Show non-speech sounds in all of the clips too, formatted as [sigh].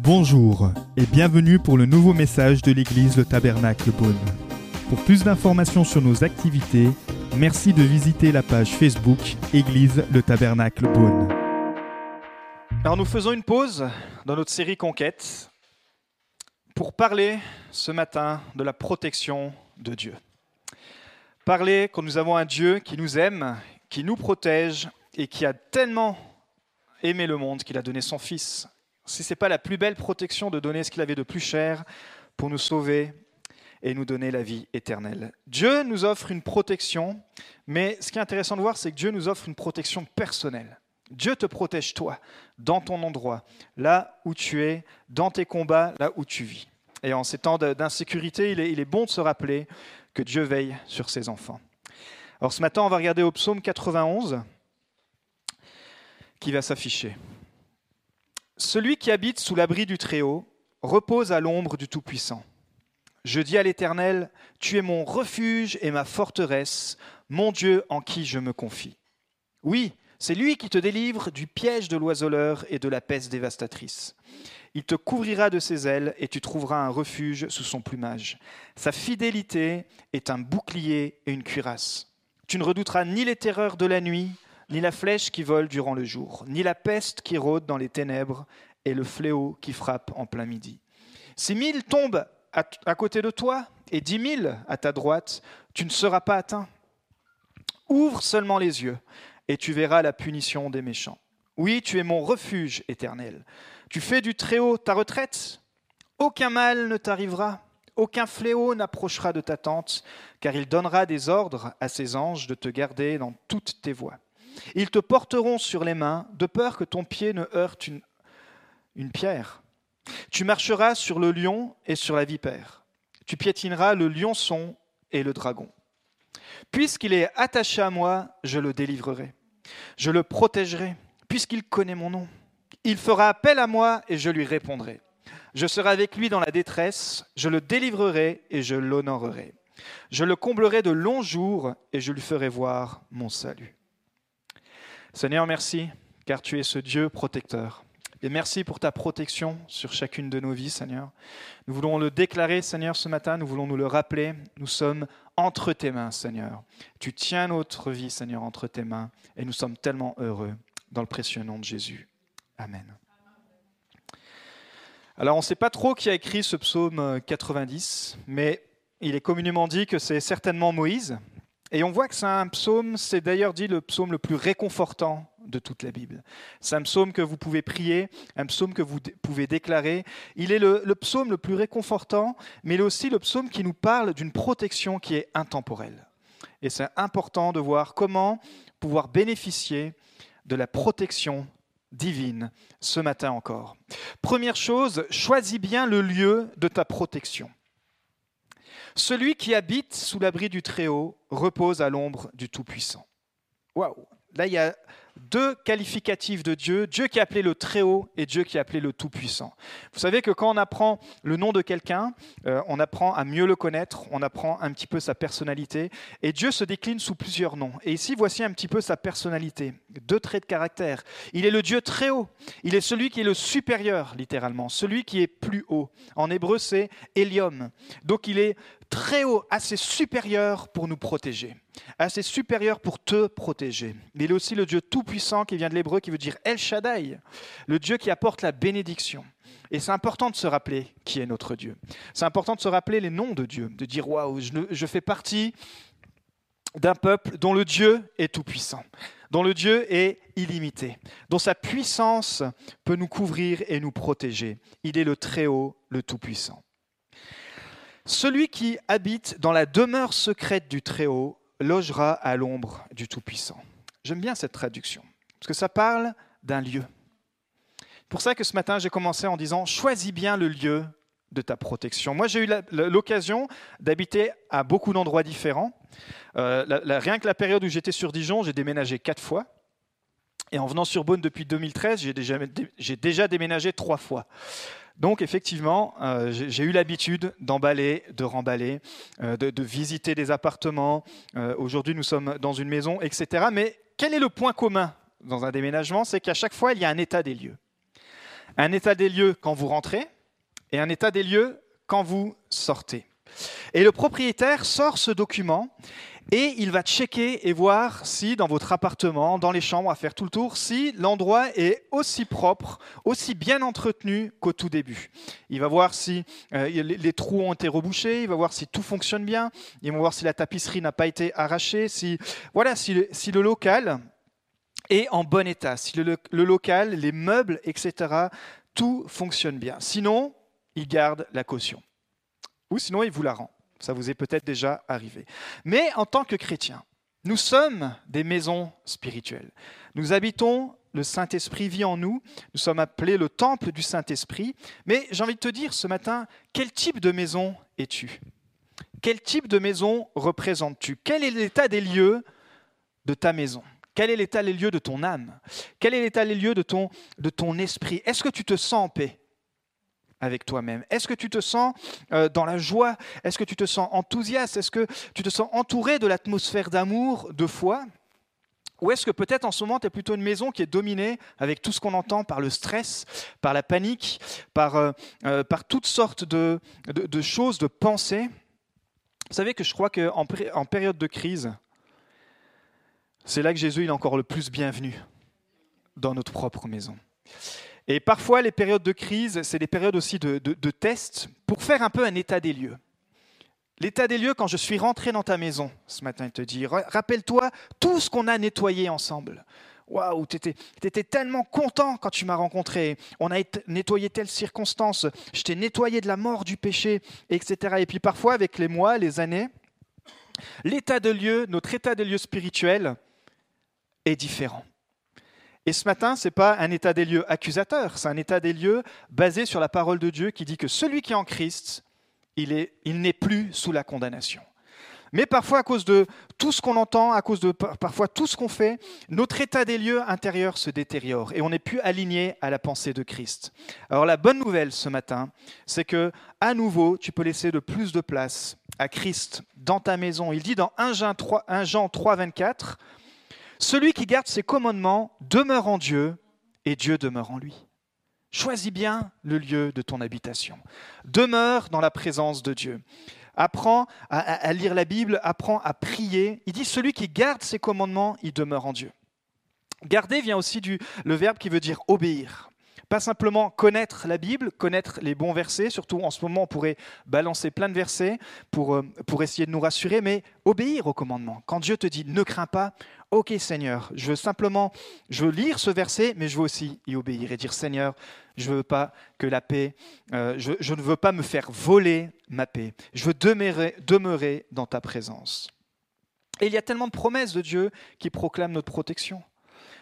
Bonjour et bienvenue pour le nouveau message de l'église Le Tabernacle Beaune. Pour plus d'informations sur nos activités, merci de visiter la page Facebook Église Le Tabernacle Beaune. Alors nous faisons une pause dans notre série Conquête pour parler ce matin de la protection de Dieu. Parler que nous avons un Dieu qui nous aime, qui nous protège et qui a tellement aimé le monde qu'il a donné son Fils si ce n'est pas la plus belle protection de donner ce qu'il avait de plus cher pour nous sauver et nous donner la vie éternelle. Dieu nous offre une protection, mais ce qui est intéressant de voir, c'est que Dieu nous offre une protection personnelle. Dieu te protège toi, dans ton endroit, là où tu es, dans tes combats, là où tu vis. Et en ces temps d'insécurité, il il est bon de se rappeler que Dieu veille sur ses enfants. Alors ce matin, on va regarder au psaume 91 qui va s'afficher. Celui qui habite sous l'abri du Très-Haut repose à l'ombre du Tout-Puissant. Je dis à l'Éternel, Tu es mon refuge et ma forteresse, mon Dieu en qui je me confie. Oui, c'est lui qui te délivre du piège de l'oiseleur et de la peste dévastatrice. Il te couvrira de ses ailes et tu trouveras un refuge sous son plumage. Sa fidélité est un bouclier et une cuirasse. Tu ne redouteras ni les terreurs de la nuit, ni la flèche qui vole durant le jour, ni la peste qui rôde dans les ténèbres, et le fléau qui frappe en plein midi. Si mille tombent à, côté de toi et dix mille à ta droite, tu ne seras pas atteint. Ouvre seulement les yeux, et tu verras la punition des méchants. Oui, tu es mon refuge éternel. Tu fais du Très-Haut ta retraite. Aucun mal ne t'arrivera, aucun fléau n'approchera de ta tente, car il donnera des ordres à ses anges de te garder dans toutes tes voies. Ils te porteront sur les mains, de peur que ton pied ne heurte une, pierre. Tu marcheras sur le lion et sur la vipère. Tu piétineras le lionçon et le dragon. Puisqu'il est attaché à moi, je le délivrerai. Je le protégerai, puisqu'il connaît mon nom. Il fera appel à moi et je lui répondrai. Je serai avec lui dans la détresse, je le délivrerai et je l'honorerai. Je le comblerai de longs jours et je lui ferai voir mon salut. Seigneur, merci, car tu es ce Dieu protecteur. Et merci pour ta protection sur chacune de nos vies, Seigneur. Nous voulons le déclarer, Seigneur, ce matin. Nous voulons nous le rappeler. Nous sommes entre tes mains, Seigneur. Tu tiens notre vie, Seigneur, entre tes mains. Et nous sommes tellement heureux dans le précieux nom de Jésus. Amen. Alors, on ne sait pas trop qui a écrit ce psaume 90, mais il est communément dit que c'est certainement Moïse, et on voit que c'est un psaume, c'est d'ailleurs dit le psaume le plus réconfortant de toute la Bible. C'est un psaume que vous pouvez prier, un psaume que vous pouvez déclarer. Il est le, psaume le plus réconfortant, mais il est aussi le psaume qui nous parle d'une protection qui est intemporelle. Et c'est important de voir comment pouvoir bénéficier de la protection divine ce matin encore. Première chose, choisis bien le lieu de ta protection. Celui qui habite sous l'abri du Très-Haut repose à l'ombre du Tout-Puissant. Waouh Là, il y a deux qualificatifs de Dieu, Dieu qui est appelé le Très-Haut et Dieu qui est appelé le Tout-Puissant. Vous savez que quand on apprend le nom de quelqu'un, euh, on apprend à mieux le connaître, on apprend un petit peu sa personnalité, et Dieu se décline sous plusieurs noms. Et ici, voici un petit peu sa personnalité, deux traits de caractère. Il est le Dieu très haut, il est celui qui est le supérieur, littéralement, celui qui est plus haut. En hébreu, c'est Elium. Donc il est très haut, assez supérieur pour nous protéger, assez supérieur pour te protéger. Mais il est aussi le Dieu tout-puissant qui vient de l'hébreu, qui veut dire El Shaddai, le Dieu qui apporte la bénédiction. Et c'est important de se rappeler qui est notre Dieu. C'est important de se rappeler les noms de Dieu, de dire waouh, je, je fais partie d'un peuple dont le Dieu est tout-puissant, dont le Dieu est illimité, dont sa puissance peut nous couvrir et nous protéger. Il est le Très-Haut, le Tout-Puissant. Celui qui habite dans la demeure secrète du Très-Haut logera à l'ombre du Tout-Puissant. J'aime bien cette traduction, parce que ça parle d'un lieu. C'est pour ça que ce matin, j'ai commencé en disant, choisis bien le lieu de ta protection. Moi, j'ai eu l'occasion d'habiter à beaucoup d'endroits différents. Euh, rien que la période où j'étais sur Dijon, j'ai déménagé quatre fois. Et en venant sur Beaune depuis 2013, j'ai déjà, déjà déménagé trois fois. Donc effectivement, euh, j'ai eu l'habitude d'emballer, de remballer, euh, de, visiter des appartements. Euh, aujourd'hui, nous sommes dans une maison, etc. Mais quel est le point commun dans un déménagement, c'est qu'à chaque fois, il y a un état des lieux. Un état des lieux quand vous rentrez et un état des lieux quand vous sortez. Et le propriétaire sort ce document et il va checker et voir si dans votre appartement, dans les chambres, à faire tout le tour, si l'endroit est aussi propre, aussi bien entretenu qu'au tout début. Il va voir si euh, les, trous ont été rebouchés, il va voir si tout fonctionne bien, il va voir si la tapisserie n'a pas été arrachée, si, voilà, si, le, local est en bon état, si le, le local, les meubles, etc., tout fonctionne bien. Sinon, il garde la caution. Ou sinon, il vous la rend. Ça vous est peut-être déjà arrivé. Mais en tant que chrétiens, nous sommes des maisons spirituelles. Nous habitons, le Saint-Esprit vit en nous, nous sommes appelés le temple du Saint-Esprit. Mais j'ai envie de te dire ce matin, quel type de maison es-tu? Quel type de maison représentes-tu? Quel est l'état des lieux de ta maison? Quel est l'état des lieux de ton âme? Quel est l'état des lieux de ton, de ton esprit? Est-ce que tu te sens en paix? Avec toi-même. Est-ce que tu te sens euh, dans la joie? Est-ce que tu te sens enthousiaste? Est-ce que tu te sens entouré de l'atmosphère d'amour, de foi? Ou est-ce que peut-être en ce moment, tu es plutôt une maison qui est dominée avec tout ce qu'on entend par le stress, par la panique, par, euh, euh, par toutes sortes de, de, choses, de pensées? Vous savez que je crois qu'en en période de crise, c'est là que Jésus est encore le plus bienvenu dans notre propre maison. Et parfois, les périodes de crise, c'est des périodes aussi de, tests pour faire un peu un état des lieux. L'état des lieux, quand je suis rentré dans ta maison ce matin, il te dit, rappelle-toi tout ce qu'on a nettoyé ensemble. Waouh, tu étais, tellement content quand tu m'as rencontré. On a nettoyé telle circonstance. Je t'ai nettoyé de la mort, du péché, etc. Et puis parfois, avec les mois, les années, l'état de lieu, notre état de lieu spirituel est différent. Et ce matin, ce n'est pas un état des lieux accusateur, c'est un état des lieux basé sur la parole de Dieu qui dit que celui qui est en Christ, il, est, il n'est plus sous la condamnation. Mais parfois, à cause de tout ce qu'on entend, à cause de parfois tout ce qu'on fait, notre état des lieux intérieurs se détériore et on n'est plus aligné à la pensée de Christ. Alors la bonne nouvelle ce matin, c'est que à nouveau, tu peux laisser de plus de place à Christ dans ta maison. Il dit dans 1 Jean 3, 1 Jean 3 24, celui qui garde ses commandements demeure en Dieu et Dieu demeure en lui. Choisis bien le lieu de ton habitation. Demeure dans la présence de Dieu. Apprends à, lire la Bible, apprends à prier. Il dit, celui qui garde ses commandements, il demeure en Dieu. Garder vient aussi du le verbe qui veut dire obéir. Pas simplement connaître la Bible, connaître les bons versets, surtout en ce moment on pourrait balancer plein de versets pour, euh, pour essayer de nous rassurer, mais obéir au commandement. Quand Dieu te dit ne crains pas, ok Seigneur, je veux simplement, je lire ce verset, mais je veux aussi y obéir et dire Seigneur, je ne veux pas que la paix, euh, je, je, ne veux pas me faire voler ma paix, je veux demeurer, demeurer dans ta présence. Et il y a tellement de promesses de Dieu qui proclament notre protection.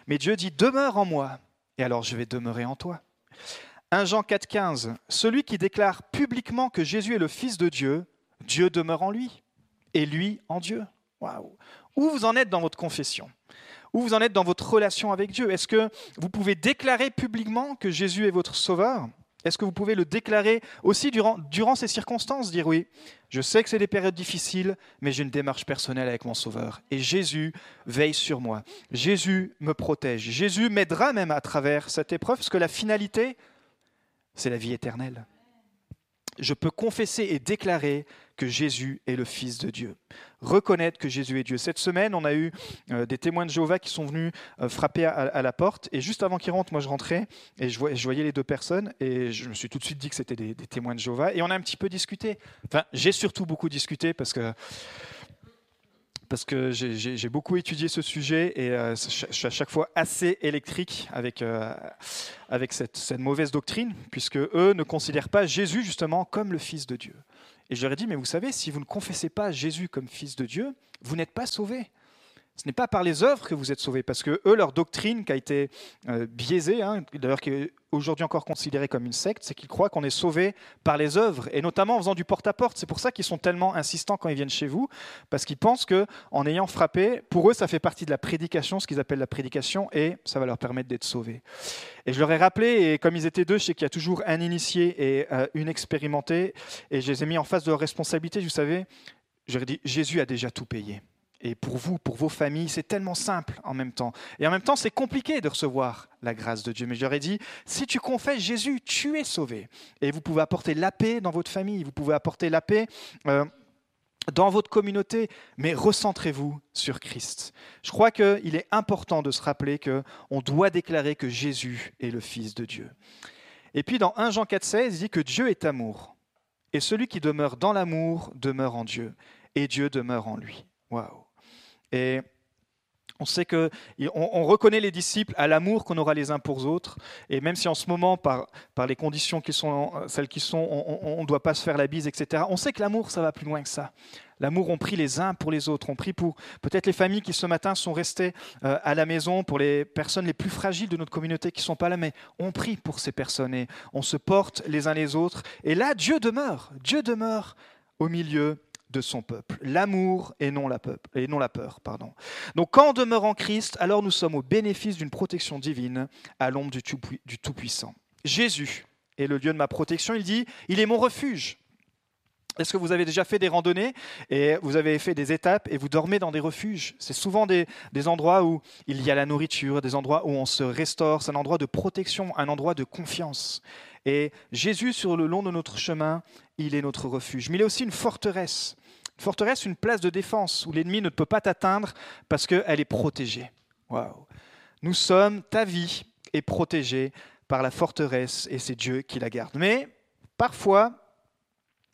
Mais Dieu dit, demeure en moi, et alors je vais demeurer en toi. 1 Jean 4,15 Celui qui déclare publiquement que Jésus est le Fils de Dieu, Dieu demeure en lui, et lui en Dieu. Où vous en êtes dans votre confession? Où vous en êtes dans votre relation avec Dieu? Est-ce que vous pouvez déclarer publiquement que Jésus est votre Sauveur? Est-ce que vous pouvez le déclarer aussi durant, durant ces circonstances Dire oui, je sais que c'est des périodes difficiles, mais j'ai une démarche personnelle avec mon Sauveur. Et Jésus veille sur moi. Jésus me protège. Jésus m'aidera même à travers cette épreuve, parce que la finalité, c'est la vie éternelle je peux confesser et déclarer que Jésus est le Fils de Dieu. Reconnaître que Jésus est Dieu. Cette semaine, on a eu euh, des témoins de Jéhovah qui sont venus euh, frapper à, la porte. Et juste avant qu'ils rentrent, moi je rentrais et je voyais, les deux personnes. Et je me suis tout de suite dit que c'était des, témoins de Jéhovah. Et on a un petit peu discuté. Enfin, j'ai surtout beaucoup discuté parce que parce que j'ai beaucoup étudié ce sujet et euh, je suis à chaque fois assez électrique avec, avec cette, cette, mauvaise doctrine, puisque eux ne considèrent pas Jésus justement comme le Fils de Dieu. Et je leur ai dit, mais vous savez, si vous ne confessez pas Jésus comme Fils de Dieu, vous n'êtes pas sauvés. Ce n'est pas par les œuvres que vous êtes sauvés, parce que eux, leur doctrine qui a été euh, biaisée, hein, d'ailleurs aujourd'hui encore considérée comme une secte, c'est qu'ils croient qu'on est sauvé par les œuvres, et notamment en faisant du porte-à-porte. C'est pour ça qu'ils sont tellement insistants quand ils viennent chez vous, parce qu'ils pensent que en ayant frappé, pour eux, ça fait partie de la prédication, ce qu'ils appellent la prédication, et ça va leur permettre d'être sauvés. Et je leur ai rappelé, et comme ils étaient deux, je sais qu'il y a toujours un initié et euh, une expérimentée, et je les ai mis en face de leur responsabilité. Vous savez, je dit, Jésus a déjà tout payé. Et pour vous, pour vos familles, c'est tellement simple en même temps. Et en même temps, c'est compliqué de recevoir la grâce de Dieu. Mais j'aurais dit, si tu confesses Jésus, tu es sauvé. Et vous pouvez apporter la paix dans votre famille, vous pouvez apporter la paix. Euh, dans votre communauté, mais recentrez-vous sur Christ. Je crois qu'il est important de se rappeler qu'on doit déclarer que Jésus est le Fils de Dieu. Et puis dans 1 Jean 4,16, il dit que Dieu est amour. Et celui qui demeure dans l'amour demeure en Dieu. Et Dieu demeure en lui. Waouh! Et on sait que on, reconnaît les disciples à l'amour qu'on aura les uns pour les autres. Et même si en ce moment, par, par les conditions qui sont celles qui sont, on ne doit pas se faire la bise, etc. On sait que l'amour, ça va plus loin que ça. L'amour, on prie les uns pour les autres. On prie pour peut-être les familles qui ce matin sont restées euh, à la maison, pour les personnes les plus fragiles de notre communauté qui ne sont pas là, mais on prie pour ces personnes et on se porte les uns les autres. Et là, Dieu demeure. Dieu demeure au milieu de son peuple. L'amour et non la, et non la peur. Pardon. Donc quand on demeure en Christ, alors nous sommes au bénéfice d'une protection divine à l'ombre du Tout-Puissant. Jésus est le lieu de ma protection. Il dit, il est mon refuge. Est-ce que vous avez déjà fait des randonnées et vous avez fait des étapes et vous dormez dans des refuges? C'est souvent des, des, endroits où il y a la nourriture, des endroits où on se restaure, c'est un endroit de protection, un endroit de confiance. Et Jésus, sur le long de notre chemin, il est notre refuge. Mais il est aussi une forteresse. Une forteresse, une place de défense où l'ennemi ne peut pas t'atteindre parce qu'elle est protégée. Waouh. Nous sommes, ta vie est protégée par la forteresse et c'est Dieu qui la garde. Mais parfois,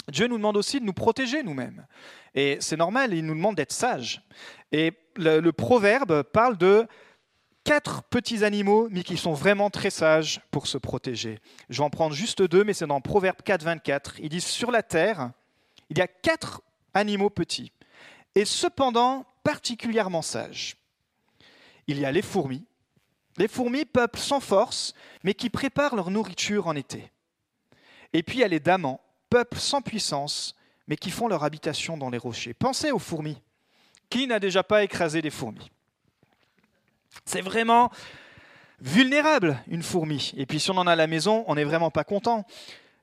Dieu nous demande aussi de nous protéger nous-mêmes. Et c'est normal, il nous demande d'être sages. Et le, proverbe parle de quatre petits animaux, mais qui sont vraiment très sages pour se protéger. Je vais en prendre juste deux, mais c'est dans Proverbe 4, 24. Il dit Sur la terre, il y a quatre animaux petits, et cependant particulièrement sages. Il y a les fourmis. Les fourmis peuplent sans force, mais qui préparent leur nourriture en été. Et puis il y a les damans, peuple sans puissance, mais qui font leur habitation dans les rochers. Pensez aux fourmis. Qui n'a déjà pas écrasé des fourmis? C'est vraiment vulnérable, une fourmi. Et puis si on en a à la maison, on n'est vraiment pas content.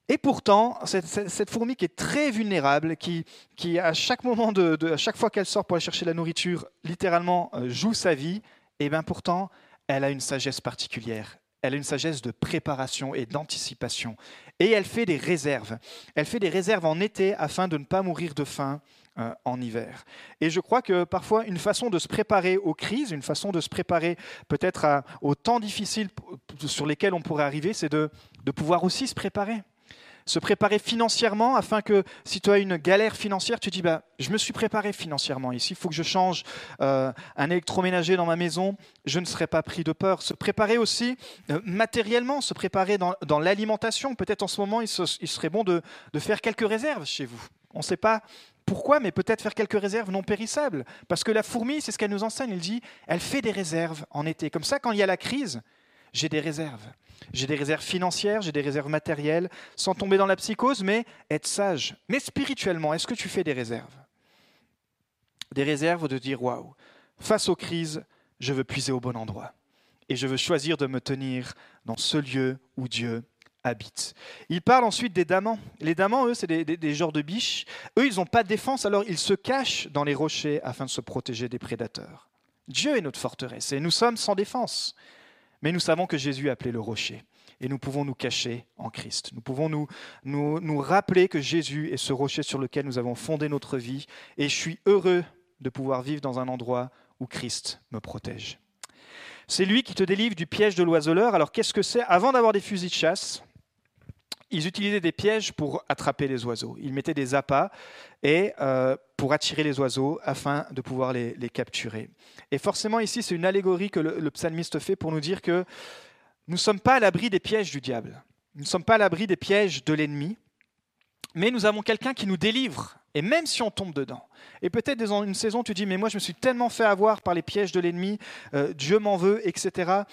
Et pourtant, cette, fourmi qui est très vulnérable, qui, qui à chaque moment, de, à chaque fois qu'elle sort pour aller chercher la nourriture, littéralement euh, joue sa vie, et bien pourtant, elle a une sagesse particulière. Elle a une sagesse de préparation et d'anticipation. Et elle fait des réserves. Elle fait des réserves en été afin de ne pas mourir de faim euh, en hiver. Et je crois que parfois, une façon de se préparer aux crises, une façon de se préparer peut-être aux temps difficiles sur lesquels on pourrait arriver, c'est de, de pouvoir aussi se préparer se préparer financièrement afin que si tu as une galère financière, tu dis bah, je me suis préparé financièrement ici, il faut que je change euh, un électroménager dans ma maison, je ne serai pas pris de peur. Se préparer aussi euh, matériellement, se préparer dans, l'alimentation. Peut-être en ce moment, il, serait bon de, de faire quelques réserves chez vous. On ne sait pas pourquoi, mais peut-être faire quelques réserves non périssables. Parce que la fourmi, c'est ce qu'elle nous enseigne, elle dit, elle fait des réserves en été. Comme ça, quand il y a la crise, j'ai des réserves. J'ai des réserves financières, j'ai des réserves matérielles, sans tomber dans la psychose, mais être sage. Mais spirituellement, est-ce que tu fais des réserves? Des réserves de dire, waouh, face aux crises, je veux puiser au bon endroit. Et je veux choisir de me tenir dans ce lieu où Dieu habite. Il parle ensuite des damans. Les damans, eux, c'est des, des, genres de biches. Eux, ils n'ont pas de défense, alors ils se cachent dans les rochers afin de se protéger des prédateurs. Dieu est notre forteresse et nous sommes sans défense. Mais nous savons que Jésus a appelé le rocher et nous pouvons nous cacher en Christ. Nous pouvons nous, nous, nous, rappeler que Jésus est ce rocher sur lequel nous avons fondé notre vie et je suis heureux de pouvoir vivre dans un endroit où Christ me protège. C'est lui qui te délivre du piège de l'oiseleur. Alors qu'est-ce que c'est? Avant d'avoir des fusils de chasse, ils utilisaient des pièges pour attraper les oiseaux. Ils mettaient des appâts et euh, pour attirer les oiseaux afin de pouvoir les, capturer. Et forcément ici, c'est une allégorie que le, psalmiste fait pour nous dire que nous ne sommes pas à l'abri des pièges du diable. Nous ne sommes pas à l'abri des pièges de l'ennemi, mais nous avons quelqu'un qui nous délivre. Et même si on tombe dedans, et peut-être dans une saison, tu dis, mais moi je me suis tellement fait avoir par les pièges de l'ennemi, euh, Dieu m'en veut, etc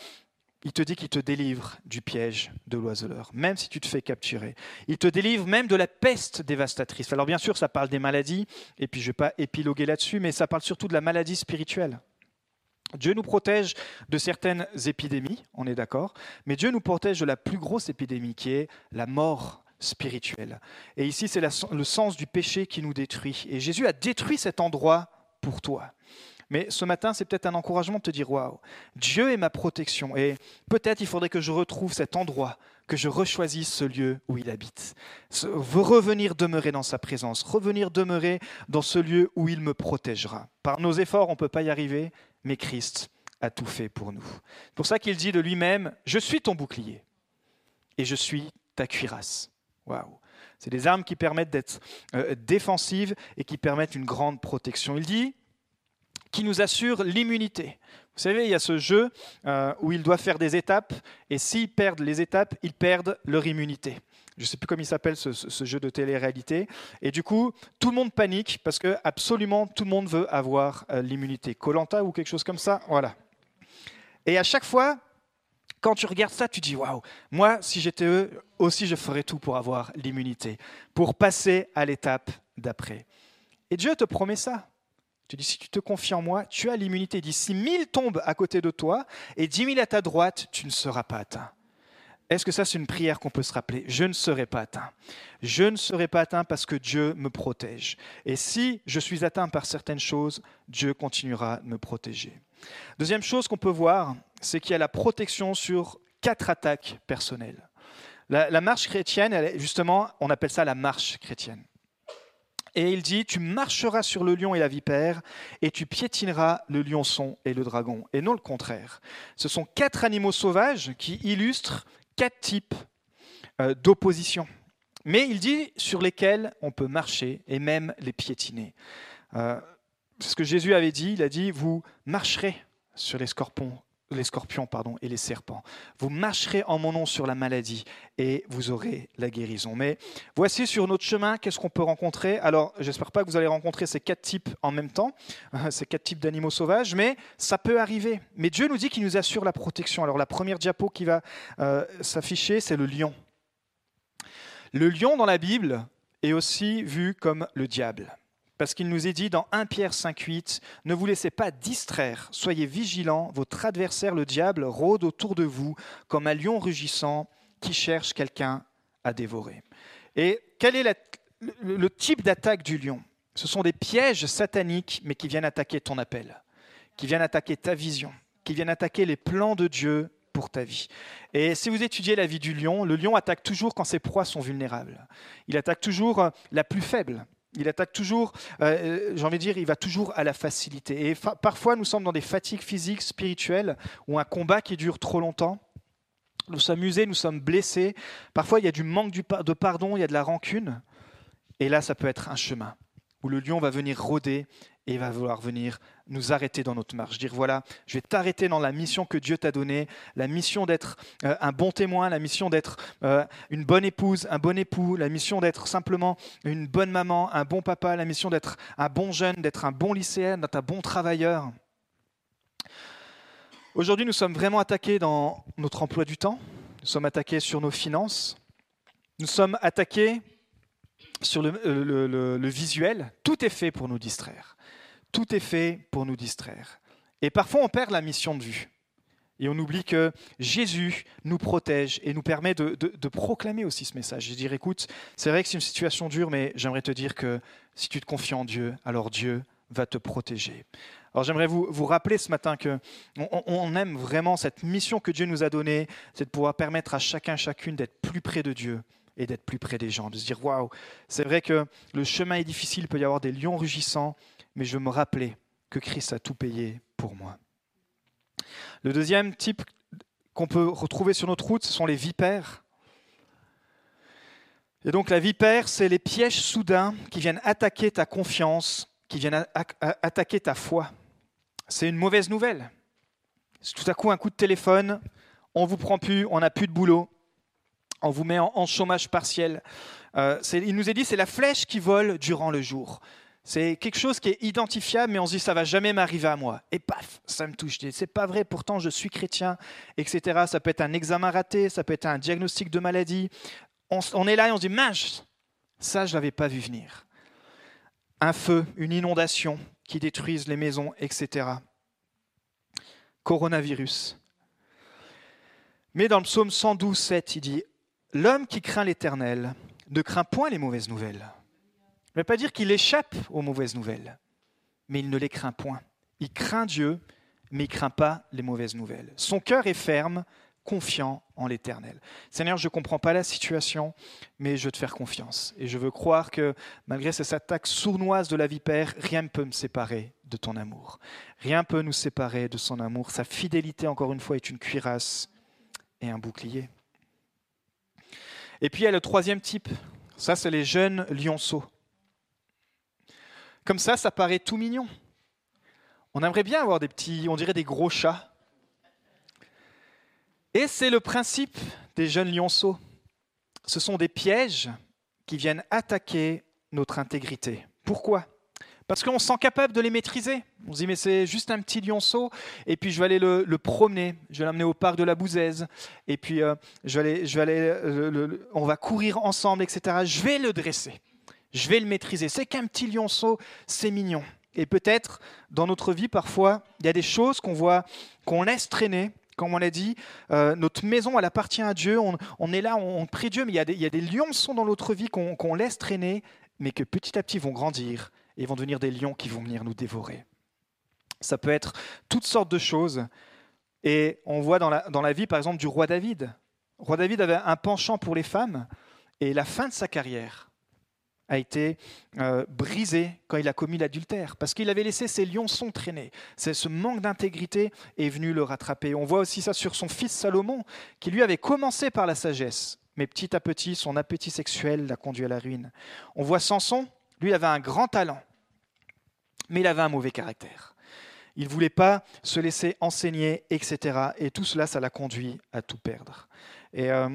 il te dit qu'il te délivre du piège de l'oiseleur, même si tu te fais capturer. Il te délivre même de la peste dévastatrice. Alors bien sûr, ça parle des maladies, et puis je ne vais pas épiloguer là-dessus, mais ça parle surtout de la maladie spirituelle. Dieu nous protège de certaines épidémies, on est d'accord, mais Dieu nous protège de la plus grosse épidémie qui est la mort spirituelle. Et ici, c'est le sens du péché qui nous détruit. Et Jésus a détruit cet endroit pour toi. Mais ce matin, c'est peut-être un encouragement de te dire Waouh, Dieu est ma protection. Et peut-être il faudrait que je retrouve cet endroit, que je rechoisisse ce lieu où il habite. Revenir demeurer dans sa présence, revenir demeurer dans ce lieu où il me protégera. Par nos efforts, on ne peut pas y arriver, mais Christ a tout fait pour nous. C'est pour ça qu'il dit de lui-même Je suis ton bouclier et je suis ta cuirasse. Waouh! C'est des armes qui permettent d'être euh, défensives et qui permettent une grande protection. Il dit qui nous assure l'immunité. Vous savez, il y a ce jeu euh, où ils doivent faire des étapes, et s'ils perdent les étapes, ils perdent leur immunité. Je ne sais plus comment il s'appelle ce, jeu de télé-réalité. Et du coup, tout le monde panique parce que absolument tout le monde veut avoir euh, l'immunité. Colanta ou quelque chose comme ça, voilà. Et à chaque fois, quand tu regardes ça, tu dis waouh, moi, si j'étais eux, aussi je ferais tout pour avoir l'immunité, pour passer à l'étape d'après. Et Dieu te promet ça. Tu dis, si tu te confies en moi, tu as l'immunité. Il dit, si mille tombent à côté de toi et dix mille à ta droite, tu ne seras pas atteint. Est-ce que ça, c'est une prière qu'on peut se rappeler? Je ne serai pas atteint. Je ne serai pas atteint parce que Dieu me protège. Et si je suis atteint par certaines choses, Dieu continuera de me protéger. Deuxième chose qu'on peut voir, c'est qu'il y a la protection sur quatre attaques personnelles. La, la marche chrétienne, justement, on appelle ça la marche chrétienne. Et il dit, tu marcheras sur le lion et la vipère, et tu piétineras le lionçon et le dragon, et non le contraire. Ce sont quatre animaux sauvages qui illustrent quatre types euh, d'opposition. Mais il dit sur lesquels on peut marcher et même les piétiner. Euh, ce que Jésus avait dit, il a dit, vous marcherez sur les scorpions les scorpions pardon, et les serpents. Vous marcherez en mon nom sur la maladie et vous aurez la guérison. Mais voici sur notre chemin, qu'est-ce qu'on peut rencontrer? Alors, j'espère pas que vous allez rencontrer ces quatre types en même temps, [laughs] ces quatre types d'animaux sauvages, mais ça peut arriver. Mais Dieu nous dit qu'il nous assure la protection. Alors, la première diapo qui va euh, s'afficher, c'est le lion. Le lion dans la Bible est aussi vu comme le diable. Parce qu'il nous est dit dans 1 Pierre 5.8, ne vous laissez pas distraire, soyez vigilants, votre adversaire le diable rôde autour de vous comme un lion rugissant qui cherche quelqu'un à dévorer. Et quel est le type d'attaque du lion? Ce sont des pièges sataniques, mais qui viennent attaquer ton appel, qui viennent attaquer ta vision, qui viennent attaquer les plans de Dieu pour ta vie. Et si vous étudiez la vie du lion, le lion attaque toujours quand ses proies sont vulnérables. Il attaque toujours la plus faible. Il attaque toujours, euh, euh, j'ai envie de dire, il va toujours à la facilité. Et parfois, nous sommes dans des fatigues physiques, spirituelles, ou un combat qui dure trop longtemps. Nous sommes usés, nous sommes blessés. Parfois, il y a du manque de pardon, il y a de la rancune. Et là, ça peut être un chemin où le lion va venir rôder et va vouloir venir nous arrêter dans notre marche. Dire voilà, je vais t'arrêter dans la mission que Dieu t'a donnée, la mission d'être euh, un bon témoin, la mission d'être euh, une bonne épouse, un bon époux, la mission d'être simplement une bonne maman, un bon papa, la mission d'être un bon jeune, d'être un bon lycéen, d'être un bon travailleur. Aujourd'hui, nous sommes vraiment attaqués dans notre emploi du temps, nous sommes attaqués sur nos finances, nous sommes attaqués sur le, euh, le visuel, tout est fait pour nous distraire. Tout est fait pour nous distraire. Et parfois, on perd la mission de vue. Et on oublie que Jésus nous protège et nous permet de, proclamer aussi ce message. Je dire, écoute, c'est vrai que c'est une situation dure, mais j'aimerais te dire que si tu te confies en Dieu, alors Dieu va te protéger. Alors j'aimerais vous, vous rappeler ce matin que on, aime vraiment cette mission que Dieu nous a donnée, c'est de pouvoir permettre à chacun, chacune d'être plus près de Dieu et d'être plus près des gens, de se dire waouh, c'est vrai que le chemin est difficile, il peut y avoir des lions rugissants, mais je me rappelais que Christ a tout payé pour moi. Le deuxième type qu'on peut retrouver sur notre route, ce sont les vipères. Et donc la vipère, c'est les pièges soudains qui viennent attaquer ta confiance, qui viennent attaquer ta foi. C'est une mauvaise nouvelle. Tout à coup un coup de téléphone, on vous prend plus, on n'a plus de boulot, on vous met en, chômage partiel. Euh, il nous est dit c'est la flèche qui vole durant le jour. C'est quelque chose qui est identifiable, mais on se dit ça va jamais m'arriver à moi. Et paf, ça me touche. C'est pas vrai, pourtant je suis chrétien, etc. Ça peut être un examen raté, ça peut être un diagnostic de maladie. On, est là et on se dit mince, ça je l'avais pas vu venir. Un feu, une inondation qui détruisent les maisons, etc. Coronavirus. Mais dans le psaume 112, 7, il dit L'homme qui craint l'Éternel ne craint point les mauvaises nouvelles ne veut pas dire qu'il échappe aux mauvaises nouvelles, mais il ne les craint point. Il craint Dieu, mais il craint pas les mauvaises nouvelles. Son cœur est ferme, confiant en l'Éternel. Seigneur, je ne comprends pas la situation, mais je veux te faire confiance. Et je veux croire que malgré ces attaques sournoises de la vipère, rien ne peut me séparer de ton amour. Rien ne peut nous séparer de son amour. Sa fidélité, encore une fois, est une cuirasse et un bouclier. Et puis il y a le troisième type. Ça, c'est les jeunes lionceaux. Comme ça, ça paraît tout mignon. On aimerait bien avoir des petits, on dirait des gros chats. Et c'est le principe des jeunes lionceaux. Ce sont des pièges qui viennent attaquer notre intégrité. Pourquoi? Parce qu'on se sent capable de les maîtriser. On se dit, mais c'est juste un petit lionceau, et puis je vais aller le, promener, je vais l'amener au parc de la Bouzaise, et puis euh, je vais aller, je vais aller, euh, on va courir ensemble, etc. Je vais le dresser, je vais le maîtriser. C'est qu'un petit lionceau, c'est mignon. Et peut-être dans notre vie, parfois, il y a des choses qu'on voit, qu'on laisse traîner, comme on l'a dit, euh, notre maison, elle appartient à Dieu. On, est là, on, prie Dieu, mais il y a des, il dans notre vie qu'on laisse traîner, mais que petit à petit vont grandir et vont devenir des lions qui vont venir nous dévorer. Ça peut être toutes sortes de choses. Et on voit dans la, dans la vie, par exemple, du roi David. Le roi David avait un penchant pour les femmes, et la fin de sa carrière, a été euh, brisé quand il a commis l'adultère, parce qu'il avait laissé ses lionçons traîner. C'est ce manque d'intégrité est venu le rattraper. On voit aussi ça sur son fils Salomon, qui lui avait commencé par la sagesse, mais petit à petit, son appétit sexuel l'a conduit à la ruine. On voit Samson, lui avait un grand talent, mais il avait un mauvais caractère. Il ne voulait pas se laisser enseigner, etc. Et tout cela, ça l'a conduit à tout perdre. Et euh,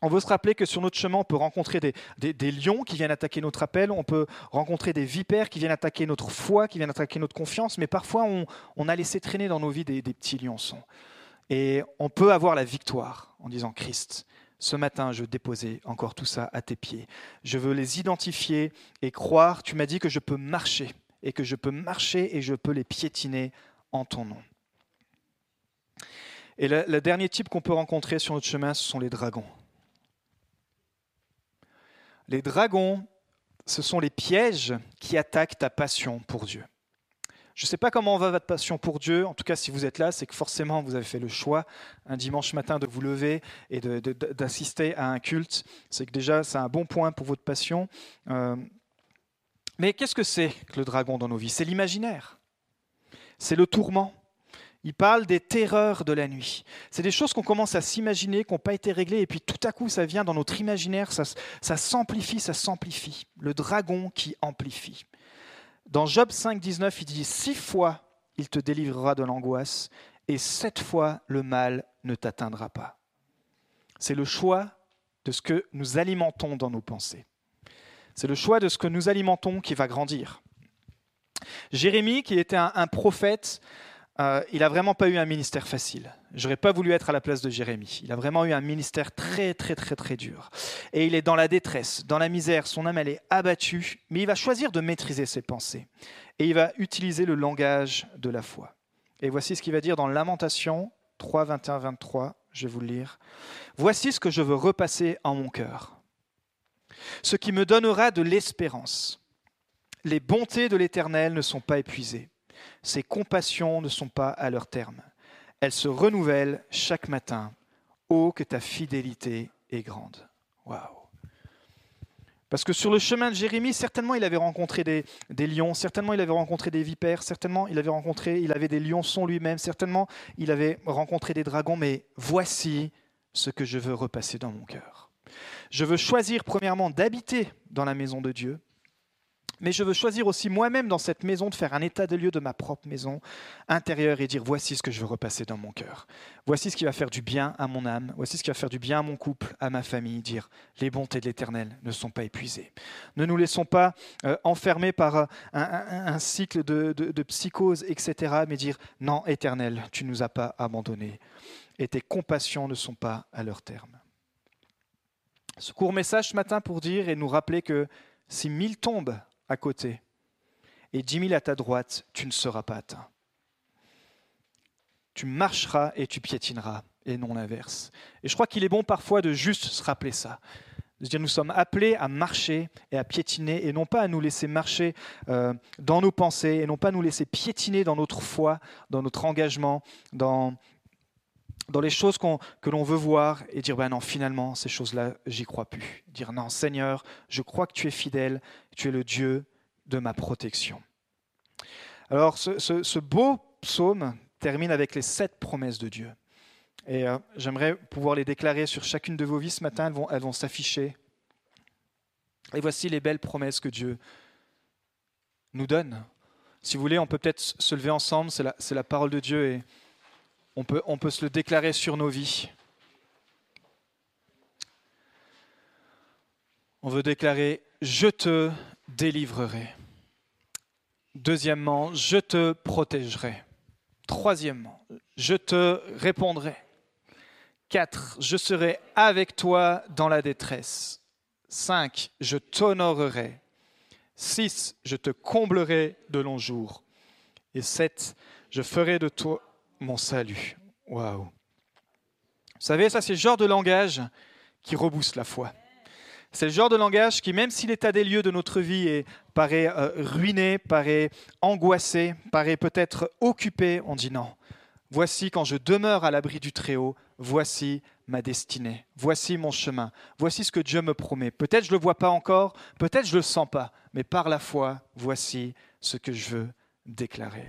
on veut se rappeler que sur notre chemin, on peut rencontrer des, lions qui viennent attaquer notre appel, on peut rencontrer des vipères qui viennent attaquer notre foi, qui viennent attaquer notre confiance, mais parfois on, a laissé traîner dans nos vies des, petits lionçons. Et on peut avoir la victoire en disant Christ, ce matin, je déposer encore tout ça à tes pieds. Je veux les identifier et croire. Tu m'as dit que je peux marcher et que je peux marcher et je peux les piétiner en ton nom. Et le dernier type qu'on peut rencontrer sur notre chemin, ce sont les dragons. Les dragons, ce sont les pièges qui attaquent ta passion pour Dieu. Je ne sais pas comment va votre passion pour Dieu. En tout cas, si vous êtes là, c'est que forcément, vous avez fait le choix un dimanche matin de vous lever et d'assister à un culte. C'est que déjà, c'est un bon point pour votre passion. Euh, mais qu'est-ce que c'est que le dragon dans nos vies? C'est l'imaginaire. C'est le tourment. Il parle des terreurs de la nuit. C'est des choses qu'on commence à s'imaginer, qui n'ont pas été réglées, et puis tout à coup, ça vient dans notre imaginaire, ça, s'amplifie, ça s'amplifie. Le dragon qui amplifie. Dans Job 5, 19, il dit Six fois il te délivrera de l'angoisse, et sept fois le mal ne t'atteindra pas. C'est le choix de ce que nous alimentons dans nos pensées. C'est le choix de ce que nous alimentons qui va grandir. Jérémie, qui était un prophète, euh, il n'a vraiment pas eu un ministère facile. J'aurais pas voulu être à la place de Jérémie. Il a vraiment eu un ministère très, très, très, très dur. Et il est dans la détresse, dans la misère. Son âme, elle est abattue. Mais il va choisir de maîtriser ses pensées. Et il va utiliser le langage de la foi. Et voici ce qu'il va dire dans Lamentation 3, 21, 23. Je vais vous le lire. Voici ce que je veux repasser en mon cœur. Ce qui me donnera de l'espérance. Les bontés de l'Éternel ne sont pas épuisées ses compassions ne sont pas à leur terme. Elles se renouvellent chaque matin. Oh, que ta fidélité est grande. Waouh. Parce que sur le chemin de Jérémie, certainement il avait rencontré des, lions, certainement il avait rencontré des vipères, certainement il avait rencontré, il avait des lionçons lui-même, certainement il avait rencontré des dragons, mais voici ce que je veux repasser dans mon cœur. Je veux choisir premièrement d'habiter dans la maison de Dieu, mais je veux choisir aussi moi-même dans cette maison de faire un état des lieux de ma propre maison intérieure et dire voici ce que je veux repasser dans mon cœur. Voici ce qui va faire du bien à mon âme. Voici ce qui va faire du bien à mon couple, à ma famille. Dire les bontés de l'Éternel ne sont pas épuisées. Ne nous laissons pas euh, enfermer par euh, un, cycle de, de psychose, etc. Mais dire non, Éternel, tu ne nous as pas abandonnés et tes compassions ne sont pas à leur terme. Ce court message ce matin pour dire et nous rappeler que si mille tombent à côté et dix mille à ta droite, tu ne seras pas atteint. Tu marcheras et tu piétineras, et non l'inverse. Et je crois qu'il est bon parfois de juste se rappeler ça, dire nous sommes appelés à marcher et à piétiner et non pas à nous laisser marcher euh, dans nos pensées et non pas à nous laisser piétiner dans notre foi, dans notre engagement, dans, dans les choses que l'on veut voir et dire ben non finalement ces choses-là j'y crois plus. Dire non Seigneur je crois que tu es fidèle, tu es le Dieu de ma protection. Alors ce, beau psaume termine avec les sept promesses de Dieu. Et euh, j'aimerais pouvoir les déclarer sur chacune de vos vies ce matin. Elles vont, elles vont s'afficher. Et voici les belles promesses que Dieu nous donne. Si vous voulez, on peut peut-être se lever ensemble. C'est la, la, parole de Dieu et on peut, se le déclarer sur nos vies. On veut déclarer Je te délivrerai. Deuxièmement, je te protégerai. Troisièmement, je te répondrai. 4. Je serai avec toi dans la détresse. 5. Je t'honorerai. 6. Je te comblerai de longs jours. Et 7. Je ferai de toi mon salut. Waouh. Vous savez, ça c'est le genre de langage qui rebousse la foi. C'est le genre de langage qui, même si l'état des lieux de notre vie paraît euh, ruiné, paraît angoissé, paraît peut-être occupé, on dit non. Voici quand je demeure à l'abri du Très-Haut, voici ma destinée, voici mon chemin, voici ce que Dieu me promet. Peut-être je ne le vois pas encore, peut-être je ne le sens pas, mais par la foi, voici ce que je veux déclarer.